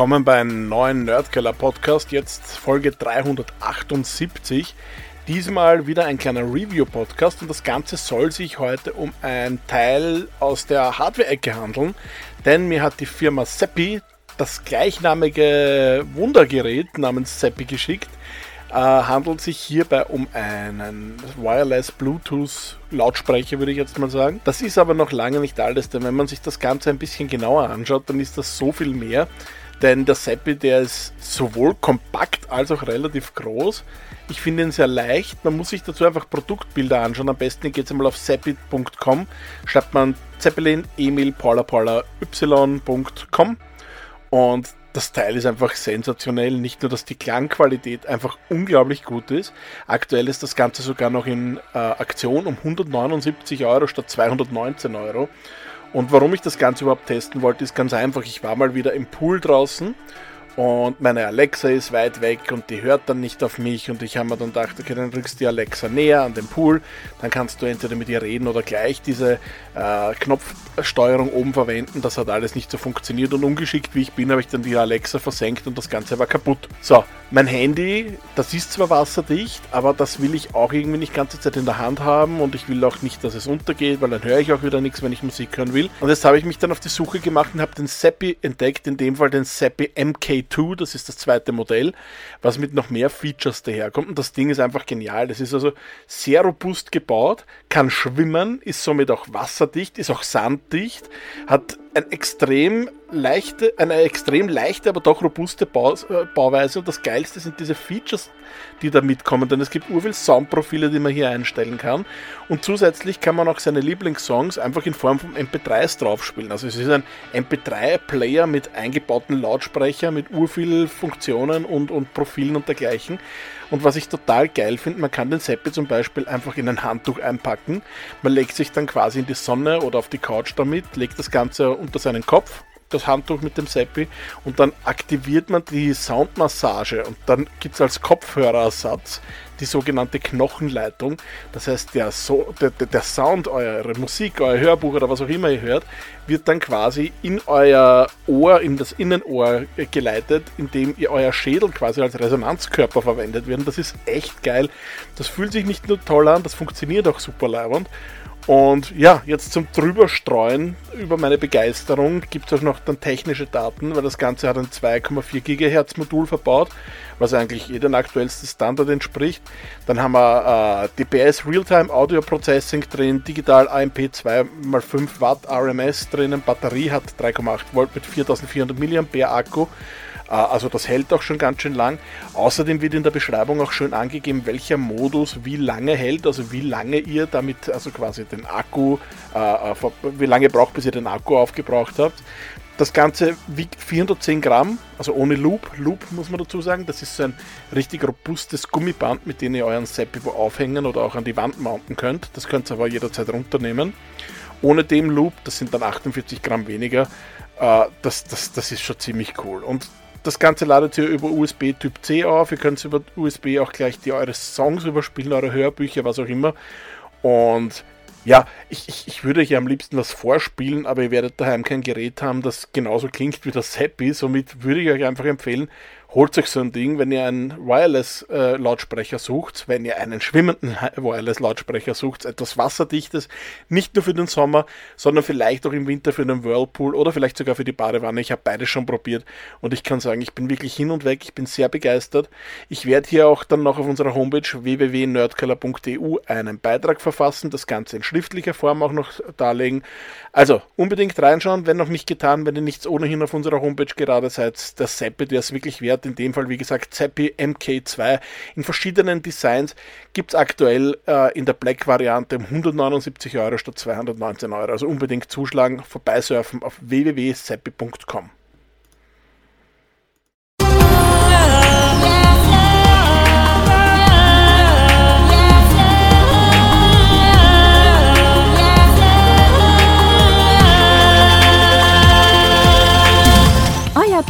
Willkommen bei einem neuen Nerdkeller Podcast, jetzt Folge 378. Diesmal wieder ein kleiner Review-Podcast und das Ganze soll sich heute um ein Teil aus der Hardware-Ecke handeln, denn mir hat die Firma Seppi das gleichnamige Wundergerät namens Seppi geschickt. Äh, handelt sich hierbei um einen Wireless Bluetooth Lautsprecher, würde ich jetzt mal sagen. Das ist aber noch lange nicht alles, denn wenn man sich das Ganze ein bisschen genauer anschaut, dann ist das so viel mehr. Denn der Seppi, der ist sowohl kompakt als auch relativ groß. Ich finde ihn sehr leicht. Man muss sich dazu einfach Produktbilder anschauen. Am besten geht es einmal auf seppi.com, schreibt man Zeppelin, Emil, Paula, Paula, y.com und das Teil ist einfach sensationell. Nicht nur, dass die Klangqualität einfach unglaublich gut ist. Aktuell ist das Ganze sogar noch in äh, Aktion um 179 Euro statt 219 Euro. Und warum ich das Ganze überhaupt testen wollte, ist ganz einfach. Ich war mal wieder im Pool draußen und meine Alexa ist weit weg und die hört dann nicht auf mich und ich habe mir dann gedacht, okay, dann rückst du die Alexa näher an den Pool, dann kannst du entweder mit ihr reden oder gleich diese äh, Knopfsteuerung oben verwenden. Das hat alles nicht so funktioniert und ungeschickt wie ich bin, habe ich dann die Alexa versenkt und das Ganze war kaputt. So, mein Handy, das ist zwar wasserdicht, aber das will ich auch irgendwie nicht ganze Zeit in der Hand haben und ich will auch nicht, dass es untergeht, weil dann höre ich auch wieder nichts, wenn ich Musik hören will. Und jetzt habe ich mich dann auf die Suche gemacht und habe den Seppi entdeckt, in dem Fall den Seppi MK2, das ist das zweite Modell, was mit noch mehr Features daherkommt. Und das Ding ist einfach genial. Das ist also sehr robust gebaut, kann schwimmen, ist somit auch wasserdicht, ist auch sanddicht, hat ein extrem leichte, eine extrem leichte, aber doch robuste Bau, äh, Bauweise. Und das Geilste sind diese Features, die da mitkommen, denn es gibt urviel Soundprofile, die man hier einstellen kann. Und zusätzlich kann man auch seine Lieblingssongs einfach in Form von MP3s draufspielen. Also es ist ein MP3-Player mit eingebauten Lautsprecher, mit urviel Funktionen und, und Profilen und dergleichen. Und was ich total geil finde, man kann den Seppi zum Beispiel einfach in ein Handtuch einpacken. Man legt sich dann quasi in die Sonne oder auf die Couch damit, legt das Ganze unter seinen Kopf das Handtuch mit dem Seppi und dann aktiviert man die Soundmassage. Und dann gibt es als Kopfhörerersatz die sogenannte Knochenleitung. Das heißt, der, so der, der Sound, eure Musik, euer Hörbuch oder was auch immer ihr hört, wird dann quasi in euer Ohr, in das Innenohr geleitet, indem ihr euer Schädel quasi als Resonanzkörper verwendet wird. Das ist echt geil. Das fühlt sich nicht nur toll an, das funktioniert auch super leibend. Und ja, jetzt zum Drüberstreuen über meine Begeisterung gibt es auch noch dann technische Daten, weil das Ganze hat ein 2,4 GHz Modul verbaut, was eigentlich jedem aktuellsten Standard entspricht. Dann haben wir äh, DPS Realtime Audio Processing drin, digital AMP 2x5 Watt RMS drinnen, Batterie hat 3,8 Volt mit 4400 mAh Akku. Äh, also das hält auch schon ganz schön lang. Außerdem wird in der Beschreibung auch schön angegeben, welcher Modus wie lange hält, also wie lange ihr damit, also quasi den Akku, äh, äh wie lange braucht, bis ihr den Akku aufgebraucht habt. Das Ganze wiegt 410 Gramm, also ohne Loop. Loop muss man dazu sagen. Das ist so ein richtig robustes Gummiband, mit dem ihr euren Seppivo aufhängen oder auch an die Wand mounten könnt. Das könnt ihr aber jederzeit runternehmen. Ohne dem Loop, das sind dann 48 Gramm weniger, das, das, das ist schon ziemlich cool. Und das Ganze ladet ihr über USB Typ C auf. Ihr könnt über USB auch gleich die eure Songs überspielen, eure Hörbücher, was auch immer. Und ja, ich, ich, ich würde euch am liebsten was vorspielen, aber ihr werdet daheim kein Gerät haben, das genauso klingt wie das Happy. Somit würde ich euch einfach empfehlen, holt euch so ein Ding, wenn ihr einen Wireless-Lautsprecher äh, sucht, wenn ihr einen schwimmenden Wireless-Lautsprecher sucht, etwas Wasserdichtes, nicht nur für den Sommer, sondern vielleicht auch im Winter für den Whirlpool oder vielleicht sogar für die Badewanne. Ich habe beides schon probiert und ich kann sagen, ich bin wirklich hin und weg, ich bin sehr begeistert. Ich werde hier auch dann noch auf unserer Homepage www.nerdkeller.eu einen Beitrag verfassen, das Ganze in schriftlicher Form auch noch darlegen. Also unbedingt reinschauen, wenn noch nicht getan, wenn ihr nichts ohnehin auf unserer Homepage gerade seid, der Seppe, der ist wirklich wert Nerd, in dem Fall wie gesagt Zappi MK2 in verschiedenen Designs, gibt es aktuell äh, in der Black-Variante um 179 Euro statt 219 Euro. Also unbedingt zuschlagen, vorbeisurfen auf www.zappi.com.